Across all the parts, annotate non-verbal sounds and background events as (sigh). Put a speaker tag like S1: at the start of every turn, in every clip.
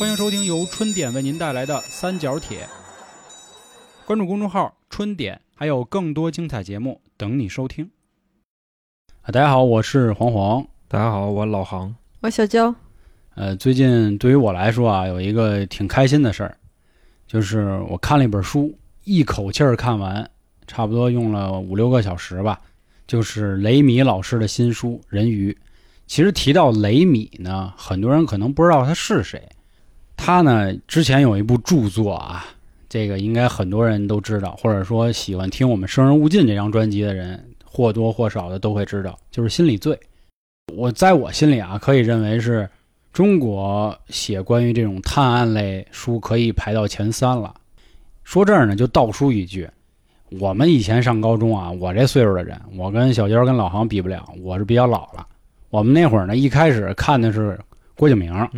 S1: 欢迎收听由春点为您带来的三角铁。关注公众号“春点”，还有更多精彩节目等你收听。啊，大家好，我是黄黄。
S2: 大家好，我老杭。
S3: 我小娇，
S1: 呃，最近对于我来说啊，有一个挺开心的事儿，就是我看了一本书，一口气儿看完，差不多用了五六个小时吧。就是雷米老师的新书《人鱼》。其实提到雷米呢，很多人可能不知道他是谁。他呢，之前有一部著作啊，这个应该很多人都知道，或者说喜欢听我们《生人勿近》这张专辑的人，或多或少的都会知道，就是《心理罪》。我在我心里啊，可以认为是中国写关于这种探案类书可以排到前三了。说这儿呢，就倒书一句，我们以前上高中啊，我这岁数的人，我跟小娇跟老杭比不了，我是比较老了。我们那会儿呢，一开始看的是郭敬明
S2: 啊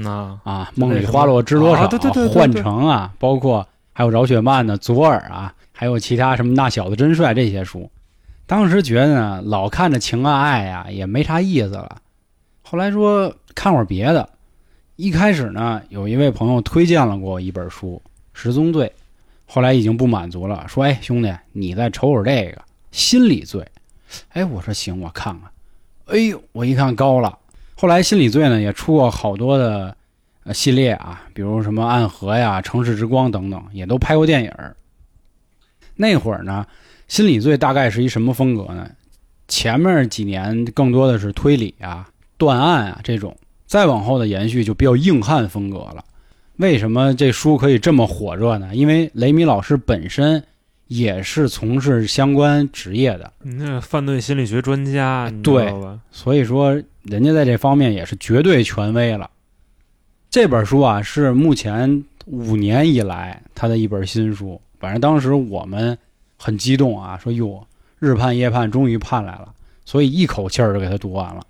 S1: 啊，《梦里花落知多少》
S2: 啊对对对
S1: 幻城啊，包括还有饶雪漫的《左耳》啊，还有其他什么《那小子真帅》这些书。当时觉得呢，老看着情啊爱呀、也没啥意思了。后来说看会儿别的，一开始呢，有一位朋友推荐了给我一本书《十宗罪》，后来已经不满足了，说：“哎，兄弟，你再瞅瞅这个心理罪。”哎，我说行，我看看。哎呦，我一看高了。后来心理罪呢也出过好多的呃系列啊，比如什么暗河呀、城市之光等等，也都拍过电影儿。那会儿呢，心理罪大概是一什么风格呢？前面几年更多的是推理啊、断案啊这种，再往后的延续就比较硬汉风格了。为什么这书可以这么火热呢？因为雷米老师本身也是从事相关职业的，
S2: 你那犯罪心理学专家，你知
S1: 对
S2: 道吧？
S1: 所以说人家在这方面也是绝对权威了。这本书啊是目前五年以来他的一本新书，反正当时我们很激动啊，说哟日盼夜盼，终于盼来了，所以一口气儿就给他读完了。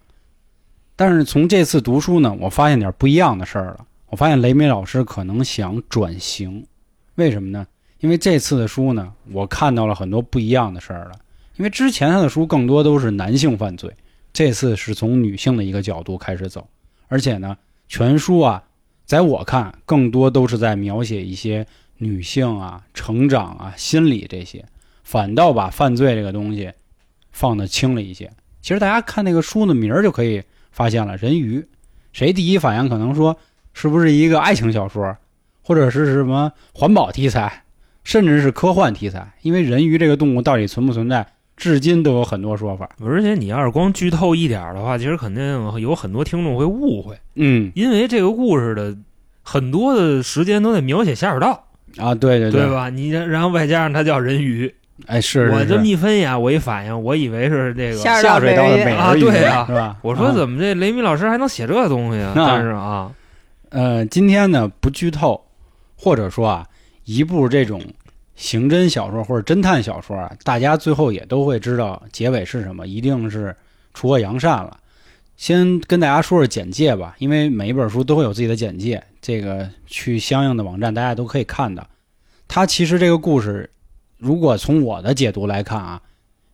S1: 但是从这次读书呢，我发现点不一样的事儿了。我发现雷米老师可能想转型，为什么呢？因为这次的书呢，我看到了很多不一样的事儿了。因为之前他的书更多都是男性犯罪，这次是从女性的一个角度开始走，而且呢，全书啊，在我看更多都是在描写一些女性啊、成长啊、心理这些，反倒把犯罪这个东西放的轻了一些。其实大家看那个书的名儿就可以发现了，《人鱼》，谁第一反应可能说是不是一个爱情小说，或者是什么环保题材，甚至是科幻题材？因为人鱼这个动物到底存不存在，至今都有很多说法。
S2: 而且你要是光剧透一点儿的话，其实肯定有很多听众会误会，
S1: 嗯
S2: 因为这个故事的很多的时间都在描写下水道，
S1: 啊，对对
S2: 对？吧？你然后外加上它叫人鱼，
S1: 哎，是是
S2: 我这么一分析啊，我一反应，我以为是这个。
S3: 下
S1: 下水道的美
S2: 啊
S1: 人鱼
S2: 对啊
S1: 是吧？
S2: 我说
S1: 啊
S2: 怎么这雷米老师还能写这东西啊？
S1: 那
S2: 但是啊，
S1: 呃，今天呢不剧透，或者说啊，一部这种刑侦小说或者侦探小说啊，大家最后也都会知道结尾是什么，一定是除恶扬善了。先跟大家说说简介吧，因为每一本书都会有自己的简介，这个去相应的网站大家都可以看到。它其实这个故事，如果从我的解读来看啊，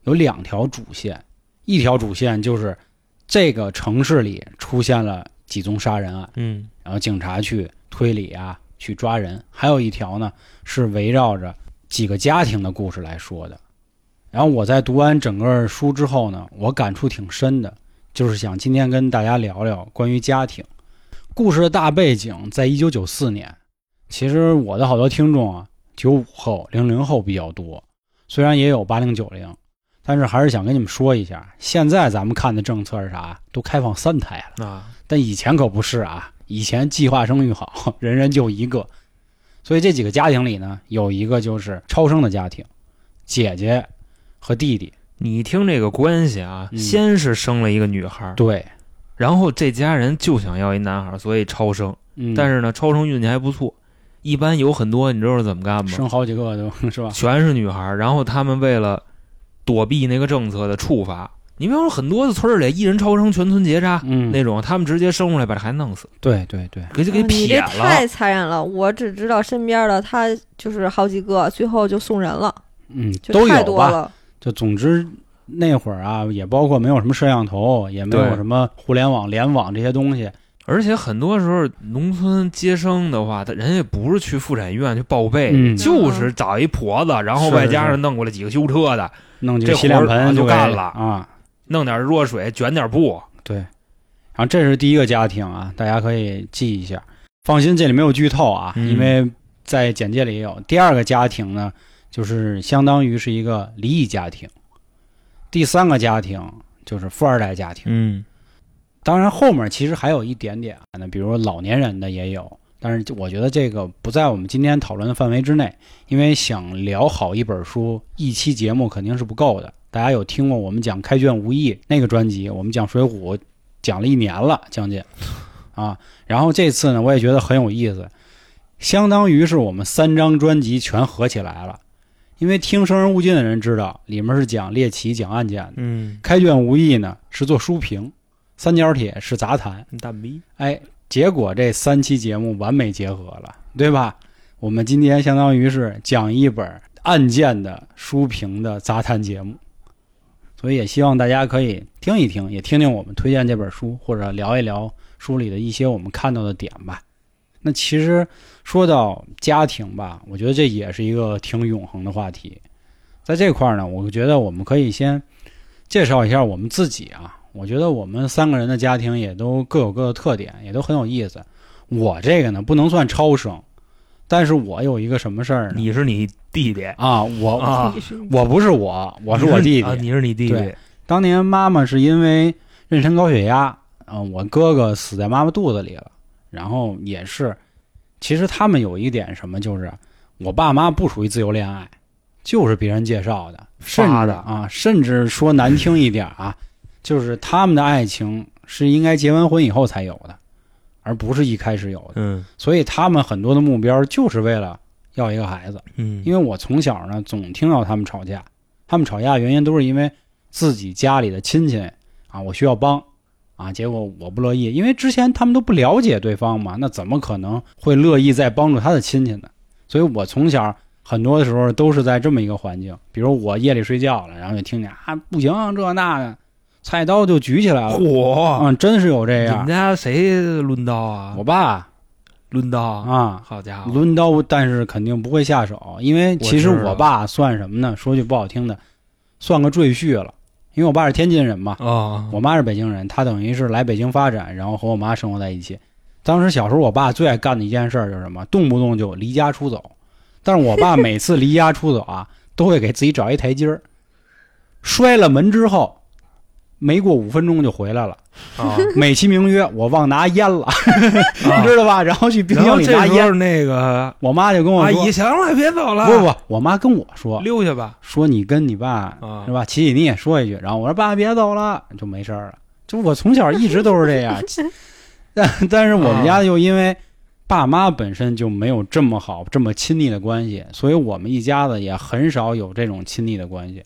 S1: 有两条主线，一条主线就是这个城市里出现了几宗杀人案。
S2: 嗯，
S1: 然后警察去推理啊，去抓人。还有一条呢，是围绕着几个家庭的故事来说的。然后我在读完整个书之后呢，我感触挺深的，就是想今天跟大家聊聊关于家庭。故事的大背景在一九九四年。其实我的好多听众啊，九五后、零零后比较多，虽然也有八零九零，但是还是想跟你们说一下，现在咱们看的政策是啥？都开放三胎了。
S2: 啊，
S1: 但以前可不是啊，以前计划生育好，人人就一个，所以这几个家庭里呢，有一个就是超生的家庭，姐姐和弟弟，
S2: 你听这个关系啊，
S1: 嗯
S2: 先是生了一个女孩，
S1: 对，
S2: 然后这家人就想要一男孩，所以超生。
S1: 嗯，
S2: 但是呢，超生运气还不错。一般有很多，你知道是怎么干吗？
S1: 生好几个都是吧？
S2: 全是女孩儿，然后他们为了躲避那个政策的处罚，你比方说很多的村儿里一人超生，全村结扎、
S1: 嗯，
S2: 那种，他们直接生出来把这孩子弄死，
S1: 对对对，
S2: 给就给
S3: 啊你
S2: 撇了。
S3: 这太残忍了！我只知道身边的他就是好几个，最后就送人了，
S1: 嗯，
S3: 就
S1: 都有吧。
S3: 太多了。
S1: 就总之那会儿啊，也包括没有什么摄像头，也没有什么互联网、联网这些东西，
S2: 而且很多时候农村接生的话，他人家不是去妇产医院去报备，
S1: 嗯
S2: 就是找一婆子，然后外加
S1: 是
S2: 上弄过来几个修车的，
S1: 弄几个
S2: 这
S1: 洗脸盆
S2: 就干了
S1: 啊。
S2: 弄点热水卷点布，
S1: 对，然后这是第一个家庭啊，大家可以记一下。放心，这里没有剧透啊，
S2: 嗯
S1: 因为在简介里也有。第二个家庭呢，就是相当于是一个离异家庭。第三个家庭就是富二代家庭。
S2: 嗯
S1: 当然，后面其实还有一点点那，比如老年人的也有，但是我觉得这个不在我们今天讨论的范围之内，因为想聊好一本书，一期节目肯定是不够的。大家有听过我们讲《开卷无益》那个专辑，我们讲《水浒》讲了一年了，将近啊。然后这次呢，我也觉得很有意思，相当于是我们三张专辑全合起来了。因为听《生人勿近》的人知道，里面是讲猎奇、讲案件的，
S2: 嗯，
S1: 开卷无益呢是做书评，三角铁是杂谈。
S2: 蛋逼，
S1: 哎，结果这三期节目完美结合了，对吧？我们今天相当于是讲一本案件的书评的杂谈节目，所以也希望大家可以听一听，也听听我们推荐这本书，或者聊一聊书里的一些我们看到的点吧。那其实说到家庭吧，我觉得这也是一个挺永恒的话题。在这块儿呢，我觉得我们可以先介绍一下我们自己啊。我觉得我们三个人的家庭也都各有各的特点，也都很有意思。我这个呢不能算超生，但是我有一个什么事儿呢？
S2: 你是你弟弟，
S1: 啊，我、
S2: 啊
S1: 我不是我，我是我弟弟。
S2: 啊，你是你弟弟
S1: 对，当年妈妈是因为妊娠高血压，嗯、我哥哥死在妈妈肚子里了。然后也是，其实他们有一点什么，就是我爸妈不属于自由恋爱，就是别人介绍的，甚
S2: 发的
S1: 至啊，甚至说难听一点啊，就是他们的爱情是应该结完婚以后才有的，而不是一开始有的。
S2: 嗯。
S1: 所以他们很多的目标就是为了要一个孩子。
S2: 嗯，
S1: 因为我从小呢总听到他们吵架，他们吵架原因都是因为自己家里的亲戚啊，我需要帮。啊，结果我不乐意，因为之前他们都不了解对方嘛，那怎么可能会乐意再帮助他的亲戚呢？所以我从小很多的时候都是在这么一个环境，比如我夜里睡觉了，然后就听见啊不行这那的，菜刀就举起来了，
S2: 嚯，
S1: 嗯，真是有这样。
S2: 你们家谁抡刀啊？
S1: 我爸
S2: 抡刀，
S1: 啊，
S2: 好家伙，
S1: 抡刀，但是肯定不会下手，因为其实
S2: 我知道
S1: 我爸算什么呢？说句不好听的，算个赘婿了。因为我爸是天津人嘛，
S2: 啊，
S1: 我妈是北京人，他等于是来北京发展，然后和我妈生活在一起。当时小时候，我爸最爱干的一件事儿就是什么，动不动就离家出走。但是我爸每次离家出走啊，都会给自己找一台阶儿，摔了门之后，没过五分钟就回来了，
S2: 啊，
S1: 美其名曰我忘拿烟了，你 (laughs) 知道吧？然后去冰箱里拿烟
S2: 这时候，那个
S1: 我妈就跟我说
S2: 阿姨，行了，别走了，
S1: 不不，我妈跟我说
S2: 溜下吧，
S1: 说你跟你爸
S2: 啊。
S1: 是吧？起起你也说一句，然后我说爸别走了，就没事儿了。就我从小一直都是这样，(laughs) 但但是我们家又因为爸妈本身就没有这么好、这么亲密的关系，所以我们一家子也很少有这种亲密的关系。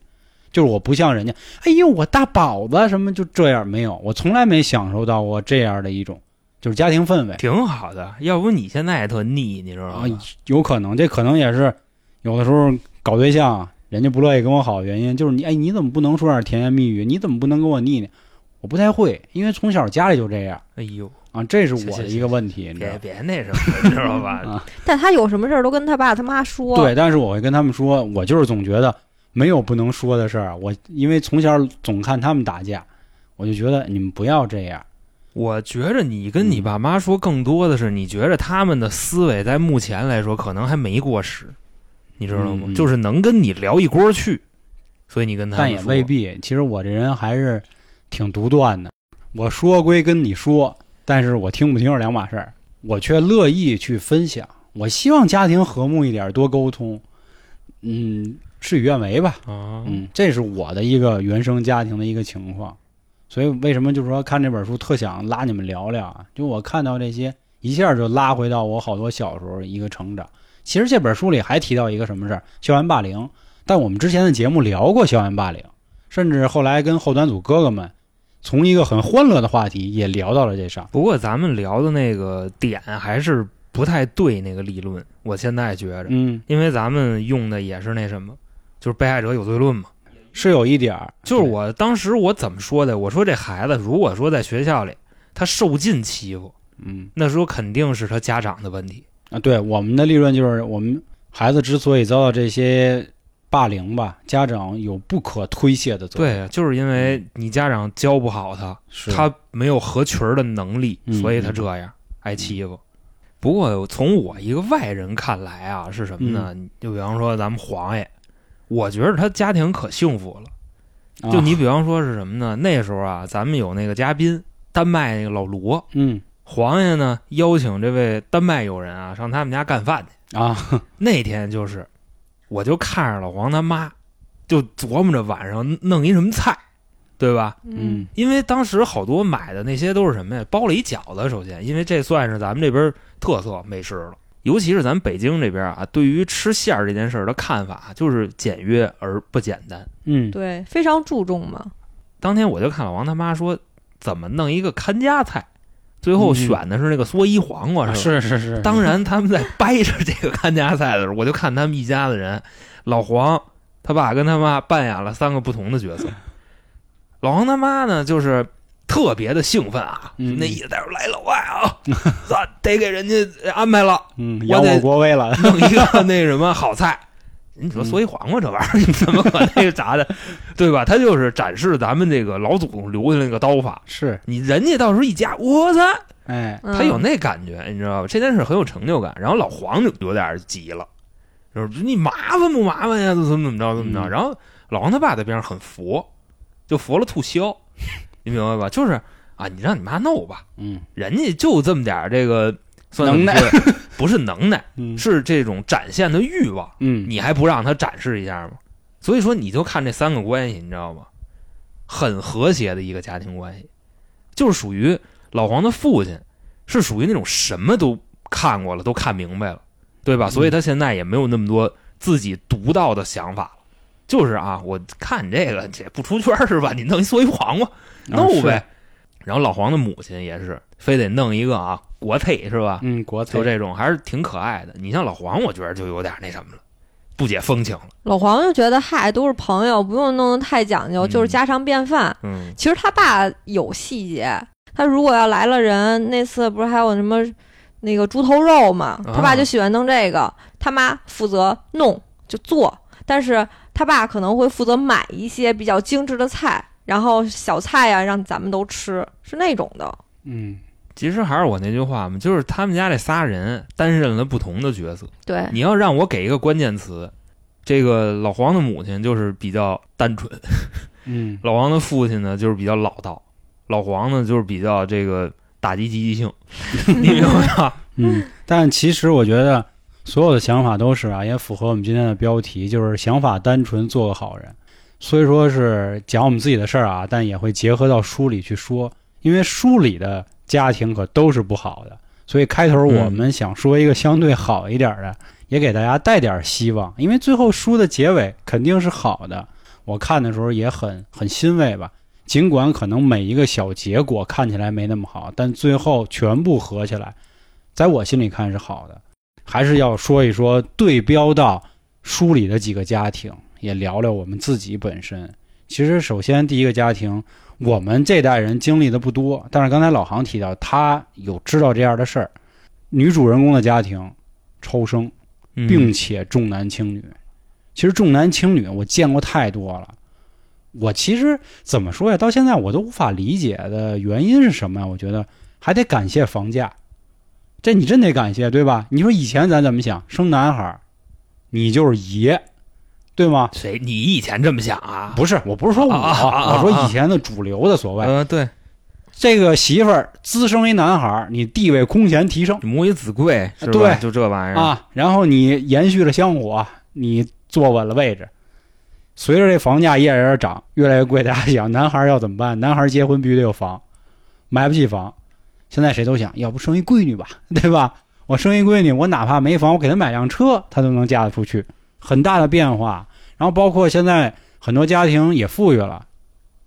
S1: 就是我不像人家，哎呦我大宝子什么就这样，没有，我从来没享受到过这样的一种就是家庭氛围。
S2: 挺好的。要不你现在也特腻，你知道
S1: 啊
S2: 吗？，
S1: 有可能，这可能也是有的时候搞对象，人家不乐意跟我好的原因，就是你，哎，你怎么不能说点甜言蜜语？你怎么不能跟我腻呢？我不太会，因为从小家里就这样
S2: 哎呦，
S1: 啊，这是我的一个问题，你知道
S2: 别？别那什么，你知道吧？(laughs)
S1: 啊，
S3: 但他有什么事儿都跟他爸他妈说。
S1: 对，但是我会跟他们说，我就是总觉得没有不能说的事儿，我因为从小总看他们打架，我就觉得你们不要这样。
S2: 我觉着你跟你爸妈说，更多的是你觉着他们的思维在目前来说可能还没过时，你知道吗？
S1: 嗯
S2: 就是能跟你聊一锅去，所以你跟他们
S1: 但也未必。其实我这人还是挺独断的，我说归跟你说，但是我听不听是两码事儿。我却乐意去分享，我希望家庭和睦一点，多沟通。嗯，事与愿违吧。
S2: 啊，
S1: 嗯，这是我的一个原生家庭的一个情况。所以为什么就是说看这本书特想拉你们聊聊啊？就我看到这些，一下就拉回到我好多小时候一个成长。其实这本书里还提到一个什么事儿，校园霸凌。但我们之前的节目聊过校园霸凌，甚至后来跟后端组哥哥们从一个很欢乐的话题也聊到了这上。
S2: 不过咱们聊的那个点还是不太对，那个理论，我现在觉着，
S1: 嗯，
S2: 因为咱们用的也是那什么，就是被害者有罪论嘛。
S1: 是有一点儿，
S2: 就是我当时我怎么说的？我说这孩子如果说在学校里他受尽欺负，
S1: 嗯
S2: 那时候肯定是他家长的问题。
S1: 啊，对，我们的立论就是，我们孩子之所以遭到这些霸凌吧，家长有不可推卸的责任。
S2: 对，就是因为你家长教不好他，他没有合群儿的能力，
S1: 嗯
S2: 所以他这样挨欺负。不过从我一个外人看来啊，是什么呢？
S1: 嗯
S2: 就比方说咱们黄爷，我觉得他家庭可幸福了。
S1: 啊
S2: 就你比方说是什么呢？那时候啊，咱们有那个嘉宾，丹麦那个老罗，
S1: 嗯
S2: 黄爷呢邀请这位丹麦友人啊上他们家干饭去。
S1: 啊，
S2: 那天就是，我就看着老黄他妈，就琢磨着晚上弄一什么菜，对吧？
S1: 嗯
S2: 因为当时好多买的那些都是什么呀？包了一饺子，首先，因为这算是咱们这边特色美食了。尤其是咱北京这边啊，对于吃馅儿这件事儿的看法就是简约而不简单。
S1: 嗯
S3: 对，非常注重嘛。
S2: 当天我就看老王他妈说，怎么弄一个看家菜，最后选的是那个蓑衣黄瓜，是吧？
S1: 是是是，
S2: 当然，他们在掰扯这个看家菜的时候，我就看他们一家子人，老黄他爸跟他妈扮演了三个不同的角色。老黄他妈呢，就是特别的兴奋啊，
S1: 嗯
S2: 那意思在这来老外啊，(laughs) 咱得给人家安排了，
S1: 嗯，扬
S2: 我得
S1: 国威了。
S2: 弄一个那什么好菜。(laughs) 你说
S1: 嗯
S2: 蓑衣黄瓜这玩意儿，(laughs) 你怎么可那个啥的，对吧？他就是展示咱们这个老祖宗留下那个刀法。
S1: 是，
S2: 你人家到时候一夹，我操，
S1: 哎，
S3: 嗯
S2: 他有那感觉，你知道吧？这件事很有成就感。然后老黄就有点急了，就是你麻烦不麻烦呀？怎么怎么着怎么着？
S1: 嗯
S2: 然后老黄他爸在边上很佛，就佛了吐销，你明白吧？就是啊，你让你妈弄吧，
S1: 嗯
S2: 人家就这么点儿这个算
S1: 能耐
S2: 不是能耐，(laughs)
S1: 嗯
S2: 是这种展现的欲望，
S1: 嗯，
S2: 你还不让他展示一下吗？所以说，你就看这三个关系，你知道吗？很和谐的一个家庭关系，就是属于老黄的父亲，是属于那种什么都看过了，都看明白了，对吧？
S1: 嗯
S2: 所以他现在也没有那么多自己独到的想法了。就是啊，我看这个这不出圈儿是吧？你弄一蓑衣黄瓜，弄呗。。然后老黄的母亲也是，非得弄一个啊国粹是吧？
S1: 嗯，国粹
S2: 就这种还是挺可爱的。你像老黄，我觉得就有点那什么了，不解风情了。
S3: 老黄就觉得嗨，都是朋友，不用弄得太讲究，
S2: 嗯
S3: 就是家常便饭。
S2: 嗯
S3: 其实他爸有细节，他如果要来了人，那次不是还有什么那个猪头肉嘛？
S2: 啊
S3: 他爸就喜欢弄这个，他妈负责弄就做，但是他爸可能会负责买一些比较精致的菜，然后小菜呀、让咱们都吃，是那种的。
S1: 嗯
S2: 其实还是我那句话嘛，就是他们家这仨人担任了不同的角色。
S3: 对，
S2: 你要让我给一个关键词，这个老黄的母亲就是比较单纯，
S1: 嗯 (laughs)
S2: 老黄的父亲呢就是比较老道，老黄呢就是比较这个打击积极性，(laughs) 你明白吧？
S1: 嗯，但其实我觉得所有的想法都是啊，也符合我们今天的标题，就是想法单纯，做个好人。虽说是讲我们自己的事儿啊，但也会结合到书里去说，因为书里的家庭可都是不好的，所以开头我们想说一个相对好一点的，也给大家带点希望，因为最后书的结尾肯定是好的。我看的时候也很很欣慰吧，尽管可能每一个小结果看起来没那么好，但最后全部合起来，在我心里看是好的。还是要说一说对标到书里的几个家庭，也聊聊我们自己本身。其实，首先第一个家庭，我们这代人经历的不多，但是刚才老航提到，他有知道这样的事儿。女主人公的家庭超生，
S2: 嗯
S1: 并且重男轻女。其实重男轻女我见过太多了。我其实怎么说呀？到现在我都无法理解的原因是什么呀？我觉得还得感谢房价，这你真得感谢，对吧？你说以前咱怎么想，生男孩儿，你就是爷，对吗？
S2: 谁？你以前这么想啊？
S1: 不是，我不是说我，我说以前的主流的所谓，
S2: 呃，对，
S1: 这个媳妇儿滋生一男孩儿，你地位空前提升
S2: 母以子贵？
S1: 对
S2: 就这玩意儿。
S1: 啊，然后你延续了香火，你坐稳了位置。随着这房价一点点涨，越来越贵，大家想男孩儿要怎么办？男孩儿结婚必须得有房，买不起房，现在谁都想要不生一闺女吧，(laughs) 对吧？我生一闺女，我哪怕没房，我给她买辆车，她都能嫁得出去，很大的变化。然后包括现在很多家庭也富裕了，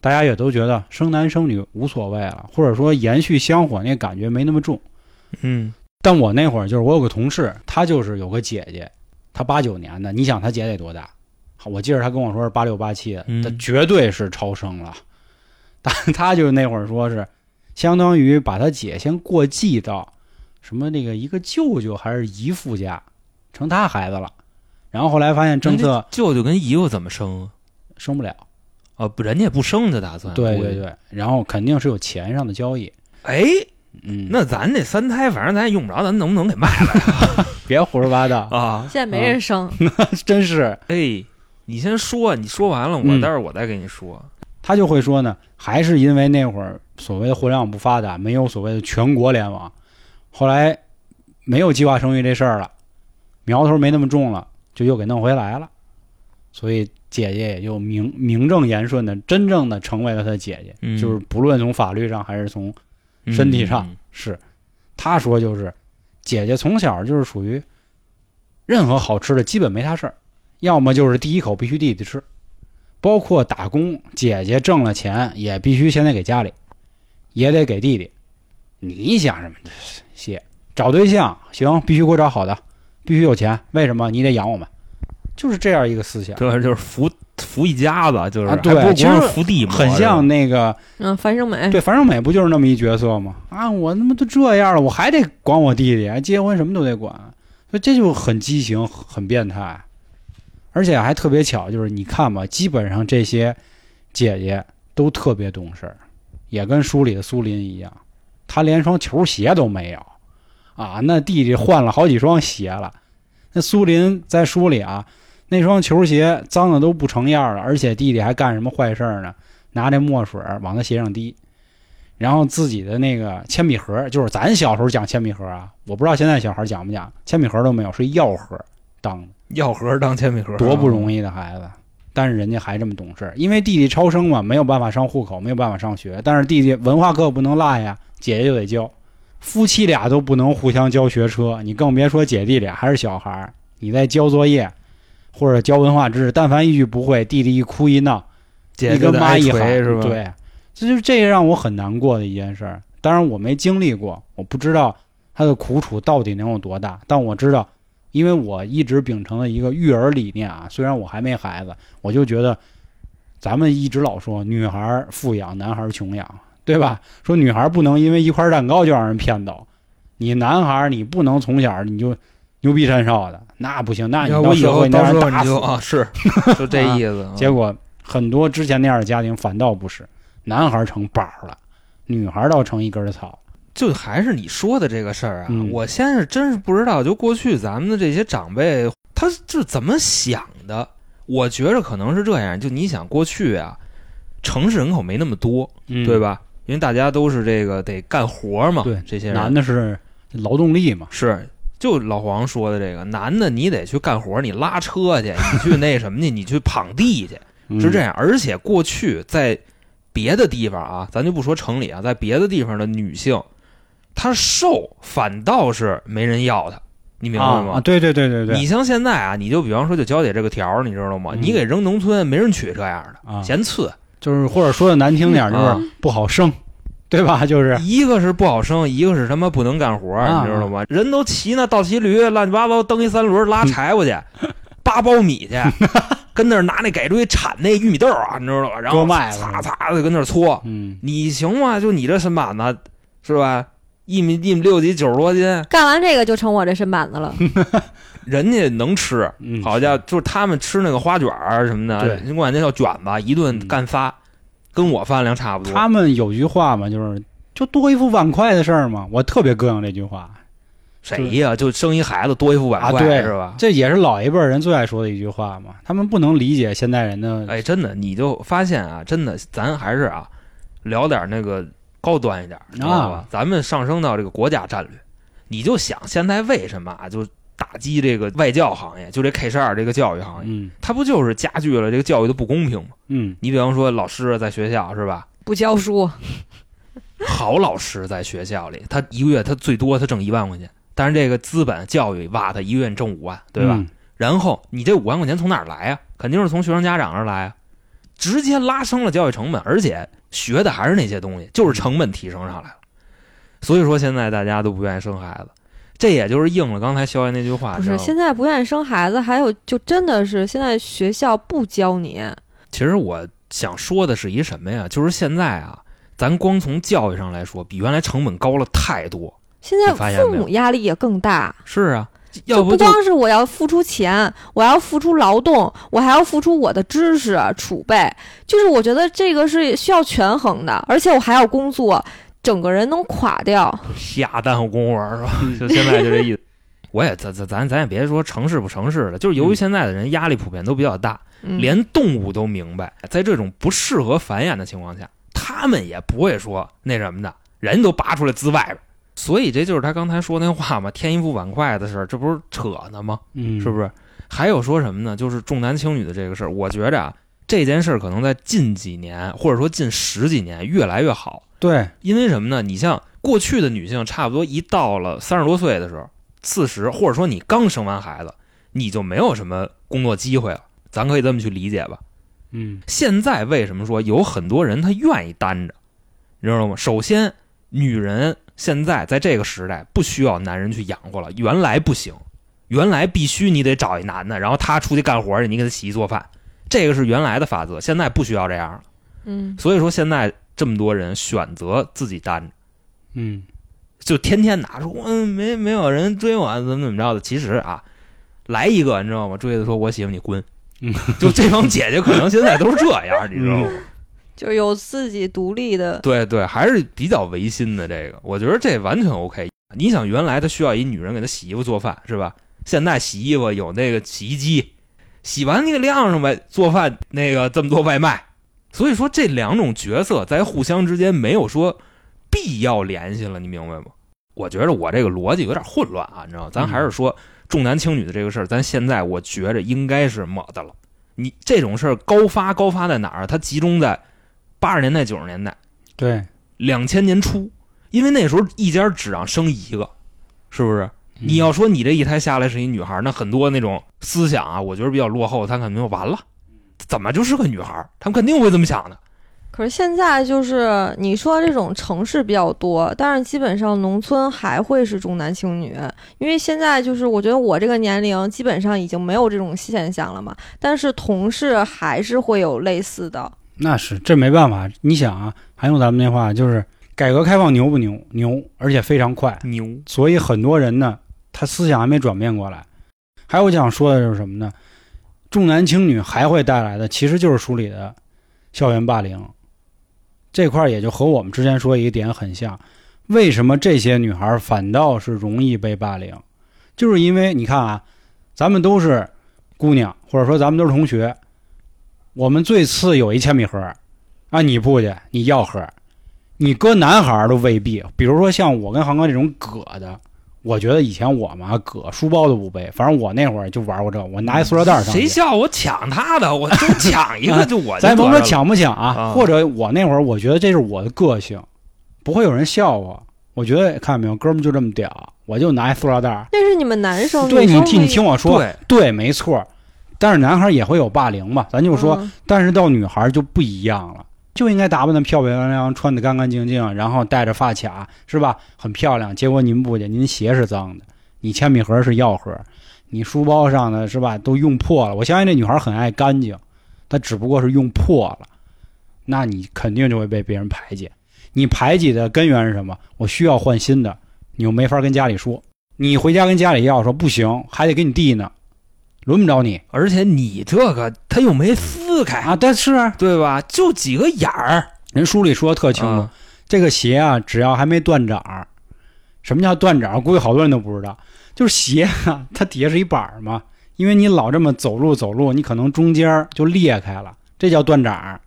S1: 大家也都觉得生男生女无所谓了，或者说延续香火那感觉没那么重。
S2: 嗯
S1: 但我那会儿就是我有个同事，他就是有个姐姐，他八九年的，你想他姐得多大？我记得他跟我说是八六八七的，
S2: 嗯
S1: 他绝对是超生了。(laughs) 但他就那会儿说是相当于把他姐先过继到什么那个一个舅舅还是姨父家，成他孩子了。然后后来发现政策
S2: 舅舅跟姨父怎么生啊？
S1: 生不了，
S2: 哦，不，人家也不生的打算。
S1: 对对。对，然后肯定是有钱上的交易。
S2: 哎，
S1: 嗯，
S2: 那咱这三胎，反正咱也用不着，咱能不能给卖了 (laughs)
S1: 别胡说八道，
S2: 啊？
S3: 现在没人生，(laughs)
S1: 真是
S2: 哎，你先说，你说完了，我
S1: 嗯
S2: 待会儿我再跟你说。
S1: 他就会说呢，还是因为那会儿所谓的互联网不发达，没有所谓的全国联网，后来没有计划生育这事儿了，苗头没那么重了，就又给弄回来了，所以姐姐也就名名正言顺的，真正的成为了他姐姐，
S2: 嗯。
S1: 就是不论从法律上还是从身体上
S2: 嗯。
S1: 是，他说就是姐姐从小就是属于任何好吃的基本没他事儿，要么就是第一口必须弟弟吃，包括打工，姐姐挣了钱也必须先得给家里，也得给弟弟。你想什么？谢找对象行，必须给我找好的，必须有钱。为什么？你得养我们，就是这样一个思想，
S2: 对，就是扶扶一家子，就是
S1: 啊对其实
S2: 扶地魔，
S1: 很像那个
S3: 嗯，樊胜美，
S1: 对樊胜美不就是那么一角色吗？啊，我他妈都这样了，我还得管我弟弟，结婚什么都得管，所以这就很畸形，很变态，而且还特别巧，就是你看吧，基本上这些姐姐都特别懂事儿，也跟书里的苏林一样，她连双球鞋都没有。啊，那弟弟换了好几双鞋了，那苏林在书里啊，那双球鞋脏的都不成样了，而且弟弟还干什么坏事儿呢？拿这墨水往他鞋上滴，然后自己的那个铅笔盒，就是咱小时候讲铅笔盒啊，我不知道现在小孩讲不讲，铅笔盒都没有，是药盒当的，
S2: 药盒当铅笔盒，
S1: 多不容易的孩子。但是人家还这么懂事儿，因为弟弟超生嘛，没有办法上户口，没有办法上学，但是弟弟文化课不能落呀，姐姐就得教。夫妻俩都不能互相教学车，你更别说姐弟俩还是小孩儿，你在交作业或者教文化知识，但凡一句不会，弟弟一哭一闹，
S2: 姐
S1: 姐跟妈一喊，
S2: 是吧？，
S1: 对，这就是这让我很难过的一件事儿。当然我没经历过，我不知道他的苦楚到底能有多大，但我知道，因为我一直秉承了一个育儿理念啊，虽然我还没孩子，我就觉得咱们一直老说女孩富养，男孩穷养，对吧？说女孩不能因为一块蛋糕就让人骗走，你男孩你不能从小你就牛逼山少的，那不行，那你
S2: 以后你
S1: 让人打死
S2: 啊，是 (laughs) 就这意思。
S1: 结果很多之前那样的家庭反倒不是，男孩成宝了，女孩倒成一根草。
S2: 就还是你说的这个事儿啊，
S1: 嗯
S2: 我现在真是不知道，就过去咱们的这些长辈，他是怎么想的？我觉着可能是这样，就你想过去啊，城市人口没那么多，
S1: 嗯
S2: 对？吧？因为大家都是这个得干活嘛，
S1: 对
S2: 这些人
S1: 男的是劳动力嘛，
S2: 是。就老黄说的这个，男的你得去干活，你拉车去，(laughs) 你去那什么去，你去滂地去，
S1: 嗯
S2: 是这样。而且过去在别的地方啊，咱就不说城里啊，在别的地方的女性，她瘦反倒是没人要他，你明白吗？
S1: 对对对对对，
S2: 你像现在啊，你就比方说就娇姐这个条儿，你知道吗？
S1: 嗯
S2: 你给扔农村，没人娶这样的，
S1: 啊
S2: 嫌次。
S1: 就是或者说的难听点儿，就
S2: 啊
S1: 是不好生，(laughs) 对吧？就是
S2: 一个是不好生，一个是他妈不能干活，
S1: 啊
S2: 你知道吗？人都骑那倒骑驴，乱七八糟蹬一三轮拉柴火去，(laughs) 扒苞米去，(laughs) 跟那儿拿那改锥铲那玉米豆啊，你知道吗？然后
S1: 割麦子
S2: 擦擦的跟那儿搓，
S1: 嗯，
S2: 你行吗？就你这身板子是吧？一米一米六几，九十多斤，
S3: 干完这个就成我这身板子了。(laughs)
S2: 人家能吃。
S1: 嗯
S2: 好家伙，就是他们吃那个花卷儿什么的，
S1: 对
S2: 你管那叫卷吧，一顿
S1: 嗯
S2: 干仨，跟我饭量差不多。
S1: 他们有句话嘛，就是就多一副碗筷的事儿嘛，我特别膈应这句话。
S2: 谁呀？就生一孩子多一副碗筷、
S1: 啊对
S2: 是吧？
S1: 这也是老一辈人最爱说的一句话嘛，他们不能理解现代人的，
S2: 哎，真的，你就发现啊，真的，咱还是啊，聊点那个高端一点，知道吧？
S1: 啊
S2: 咱们上升到这个国家战略，你就想现在为什么啊，就打击这个外教行业，就这 K 十二这个教育行业，
S1: 嗯
S2: 它不就是加剧了这个教育的不公平吗？
S1: 嗯
S2: 你比方说，老师在学校是吧？
S3: 不教书，(laughs)
S2: 好老师在学校里，他一个月他最多他挣一万块钱，但是这个资本教育挖他一个月挣五万，对吧？
S1: 嗯
S2: 然后你这五万块钱从哪儿来啊？肯定是从学生家长那儿来啊，直接拉升了教育成本，而且学的还是那些东西，就是成本提升上来了。所以说现在大家都不愿意生孩子，这也就是应了刚才肖爷那句话，
S3: 不是现在不愿意生孩子，还有就真的是现在学校不教你，
S2: 其实我想说的是一什么呀？就是现在啊，咱光从教育上来说，比原来成本高了太多。
S3: 现在父母压力也更大，
S2: 是啊，要
S3: 就不
S2: 不
S3: 光是我要付出钱，我要付出劳动，我还要付出我的知识储备，就是我觉得这个是需要权衡的，而且我还要工作，整个人能垮掉。(laughs)
S2: 瞎耽误公活是吧？就现在就这意思。我也咱咱咱咱也别说城市不城市了，就是由于
S1: 嗯
S2: 现在的人压力普遍都比较大，
S3: 嗯、
S2: 连动物都明白，在这种不适合繁衍的情况下，他们也不会说那什么的，人都拔出来滋外边。所以这就是他刚才说那话嘛，(laughs) 添一副碗筷的事儿，这不是扯呢吗？
S1: 嗯，
S2: 是不是？还有说什么呢？就是重男轻女的这个事儿，我觉着啊，这件事儿可能在近几年或者说近十几年越来越好。
S1: 对，
S2: 因为什么呢？你像过去的女性，差不多一到了三十多岁的时候，四十，或者说你刚生完孩子，你就没有什么工作机会了。咱可以这么去理解吧？
S1: 嗯
S2: 现在为什么说有很多人他愿意单着？你知道吗？首先，女人现在在这个时代不需要男人去养活了，原来不行，原来必须你得找一男的，然后他出去干活去，你给他洗衣做饭，这个是原来的法则。现在不需要这样了，
S3: 嗯，
S2: 所以说现在这么多人选择自己单着。
S1: 嗯
S2: 就天天拿出嗯没没有人追我怎么怎么着的，其实啊，来一个你知道吗？追的说我喜欢你滚，
S1: 嗯 (laughs)
S2: 就这帮姐姐可能现在都是这样，你知道吗？
S3: 就有自己独立的，
S2: 对对，还是比较违心的这个，我觉得这完全 OK。你想原来他需要一女人给他洗衣服做饭是吧？现在洗衣服有那个洗衣机，洗完你给晾上呗，做饭那个这么多外卖，所以说这两种角色在互相之间没有说必要联系了，你明白吗？我觉得我这个逻辑有点混乱啊，你知道？咱还是说重男轻女的这个事儿，咱现在我觉着应该是没的了。你这种事儿高发高发在哪儿？它集中在八十年代、九十年代、
S1: 对，
S2: 两千年初，因为那时候一家只让生一个，是不是？
S1: 嗯
S2: 你要说你这一胎下来是一女孩，那很多那种思想啊，我觉得比较落后，他肯定就完了，怎么就是个女孩？他们肯定会这么想的。
S3: 可是现在就是你说这种城市比较多，但是基本上农村还会是重男轻女，因为现在就是我觉得我这个年龄基本上已经没有这种现象了嘛，但是同事还是会有类似的。
S1: 那是这没办法，你想啊，还用咱们那话，就是改革开放牛不牛？牛，而且非常快，
S2: 牛，
S1: 所以很多人呢，他思想还没转变过来。还有我想说的就是什么呢？重男轻女还会带来的，其实就是书里的校园霸凌这块，儿也就和我们之前说一个点很像。为什么这些女孩反倒是容易被霸凌？就是因为你看啊，咱们都是姑娘，或者说咱们都是同学，我们最次有一铅笔盒，啊，你不去，你要盒，你搁男孩儿都未必。比如说像我跟航哥这种葛的，我觉得以前我嘛葛书包都不背，反正我那会儿就玩过这，我拿一塑料袋儿上去。
S2: 谁笑我抢他的？我就抢一个，就我就
S1: 咱甭说抢不抢啊，
S2: 啊
S1: 或者我那会儿我觉得这是我的个性，不会有人笑话。我觉得看见没有，哥们儿就这么屌，我就拿一塑料袋儿。
S3: 那是你们男生，
S1: 对你听你听我说，
S2: 对，
S1: 对，没错。但是男孩儿也会有霸凌嘛，咱就说，
S3: 嗯
S1: 但是到女孩儿就不一样了，就应该打扮的漂漂亮亮，穿的干干净净，然后戴着发卡，是吧？很漂亮。结果您不去，您鞋是脏的，你铅笔盒是药盒，你书包上的是吧都用破了。我相信这女孩儿很爱干净，她只不过是用破了，那你肯定就会被别人排挤。你排挤的根源是什么？我需要换新的，你又没法跟家里说，你回家跟家里要说不行，还得给你弟呢，轮不着你
S2: 而且你这个他又没撕开，
S1: 啊。但是啊
S2: 对吧？就几个眼儿，
S1: 人书里说的特清楚，
S2: 啊
S1: 这个鞋啊，只要还没断掌，什么叫断掌？估计好多人都不知道，就是鞋啊，(laughs) 它底下是一板儿嘛，因为你老这么走路走路，你可能中间就裂开了，这叫断掌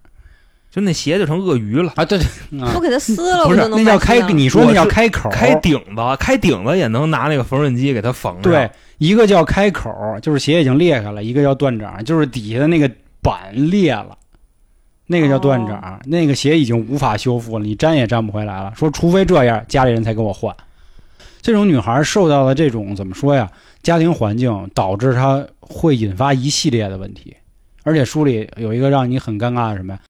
S2: 就那鞋就成鳄鱼了。
S1: 啊。对对，啊
S3: 都，给它撕了，
S1: 不是那叫开，你说那叫开口，
S2: 开顶子，开顶子也能拿那个缝纫机给它缝上。
S1: 对，一个叫开口儿，就是鞋已经裂开了；一个叫断掌，就是底下的那个板裂了，那个叫断掌儿。那个鞋已经无法修复了，你粘也粘不回来了。说除非这样，家里人才给我换。这种女孩受到的这种怎么说呀？家庭环境导致她会引发一系列的问题，而且书里有一个让你很尴尬的什么呀？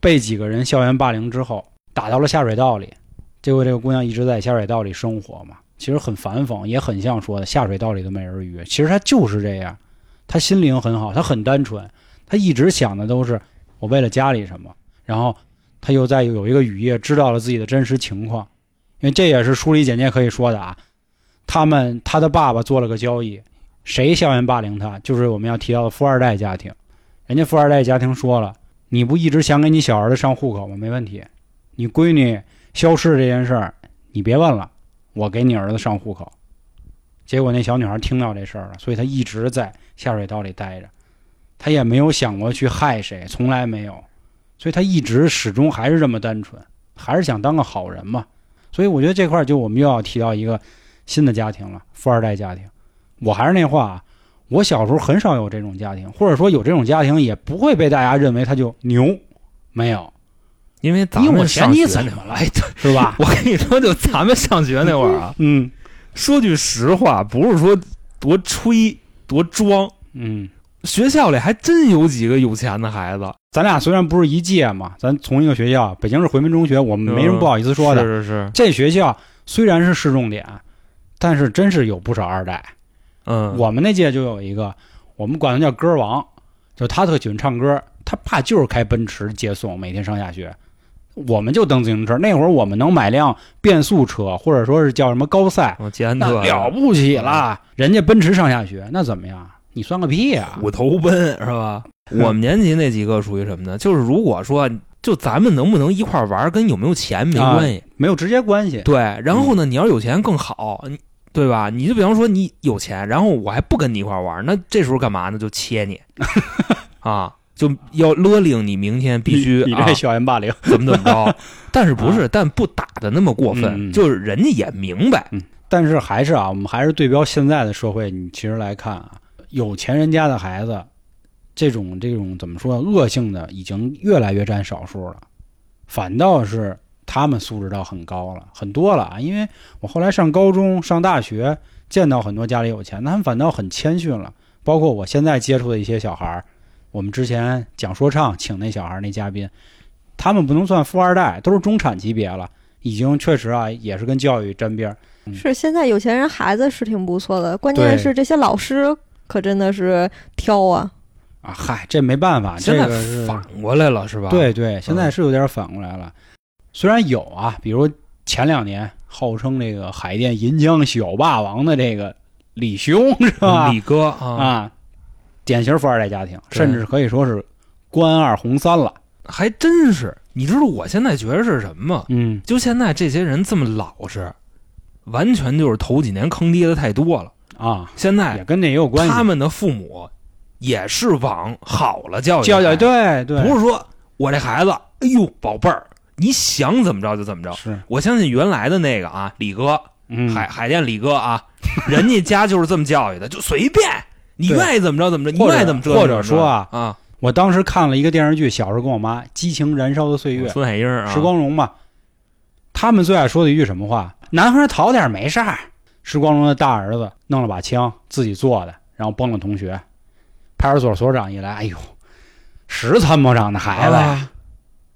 S1: 被几个人校园霸凌之后，打到了下水道里，结果这个姑娘一直在下水道里生活嘛，其实很反讽，也很像说的下水道里的美人鱼。其实她就是这样，她心灵很好，她很单纯，她一直想的都是我为了家里什么，然后他又在有一个雨夜知道了自己的真实情况，因为这也是书里简介可以说的啊。他们他的爸爸做了个交易，谁校园霸凌他，就是我们要提到的富二代家庭。人家富二代家庭说了，你不一直想给你小儿子上户口吗？没问题，你闺女消失这件事儿，你别问了，我给你儿子上户口。结果那小女孩听到这事儿了，所以她一直在下水道里待着，她也没有想过去害谁，从来没有，所以她一直始终还是这么单纯，还是想当个好人嘛。所以我觉得这块儿就我们又要提到一个新的家庭了，富二代家庭。我还是那话啊，我小时候很少有这种家庭，或者说有这种家庭也不会被大家认为他就牛，没有，
S2: 因为咱们上学
S1: 是吧？(laughs)
S2: 我跟你说，就咱们上学那会儿啊，
S1: 嗯
S2: 说句实话，不是说多吹多装，
S1: 嗯，
S2: 学校里还真有几个有钱的孩子，
S1: 咱俩虽然不是一届嘛，咱同一个学校，北京市回民中学，我们没什么不好意思说的。
S2: 是是是，
S1: 这学校虽然是市重点，但是真是有不少二代。
S2: 嗯，
S1: 我们那届就有一个，我们管他叫歌王，就他特喜欢唱歌，他爸就是开奔驰接送，每天上下学。我们就蹬自行车，那会儿我们能买辆变速车，或者说是叫什么高赛，
S2: 我捷安
S1: 那
S2: 特
S1: 了不起了。人家奔驰上下学，那怎么样？你算个屁呀、
S2: 虎头奔是吧？我们年级那几个属于什么呢？就是如果说就咱们能不能一块儿玩，跟有没有钱没关系。
S1: 没有直接关系。
S2: 对，然后呢，你要有钱更好，你对吧？你就比方说你有钱，然后我还不跟你一块儿玩，那这时候干嘛呢？就切你 (laughs) 啊，就要勒令你明天必须啊
S1: 你这校园霸凌。
S2: 怎么怎么着。(laughs) 但是不是？但不打的那么过分，就是人家也明白。
S1: 但是还是啊，我们还是对标现在的社会，你其实来看啊，有钱人家的孩子，这种这种怎么说恶性的已经越来越占少数了，反倒是他们素质到很高了，很多了啊。因为我后来上高中、上大学，见到很多家里有钱，他们反倒很谦逊了。包括我现在接触的一些小孩儿，我们之前讲说唱请那小孩儿那嘉宾，他们不能算富二代，都是中产级别了，已经确实啊，也是跟教育沾边儿。
S3: 是现在有钱人孩子是挺不错的，关键是这些老师可真的是挑啊。
S1: 啊，嗨，这没办法，
S2: 现在
S1: 这个是
S2: 反过来了是吧？，
S1: 对对，现在是有点反过来了。虽然有啊，比如前两年号称这个海淀银江小霸王的这个李兄是吧？
S2: 李哥啊，
S1: 啊，典型富二代家庭，甚至可以说是官二红三了。
S2: 还真是。你知道我现在觉得是什么吗？
S1: 嗯，
S2: 就现在这些人这么老实，完全就是头几年坑爹的太多了。
S1: 啊，
S2: 现在
S1: 也跟这也有关系。
S2: 他们的父母也是往好了教育
S1: 教教
S2: 孩子
S1: 对对，
S2: 不是说我这孩子，哎呦宝贝儿，你想怎么着就怎么着。
S1: 是
S2: 我相信原来的那个啊，李哥，
S1: 嗯
S2: 海海淀李哥啊，人家家就是这么教育的，就随便你愿意怎么着怎么着，你愿意怎么折腾
S1: 或者说啊
S2: 啊，
S1: 我当时看了一个电视剧，小时候跟我妈《激情燃烧的岁月》，
S2: 孙海英啊，
S1: 时光荣嘛，他们最爱说的一句什么话？男孩淘点没事儿。时光荣的大儿子弄了把枪，自己做的，然后崩了同学。派出所所长一来，哎呦，石参谋长的孩子呀！
S2: 啊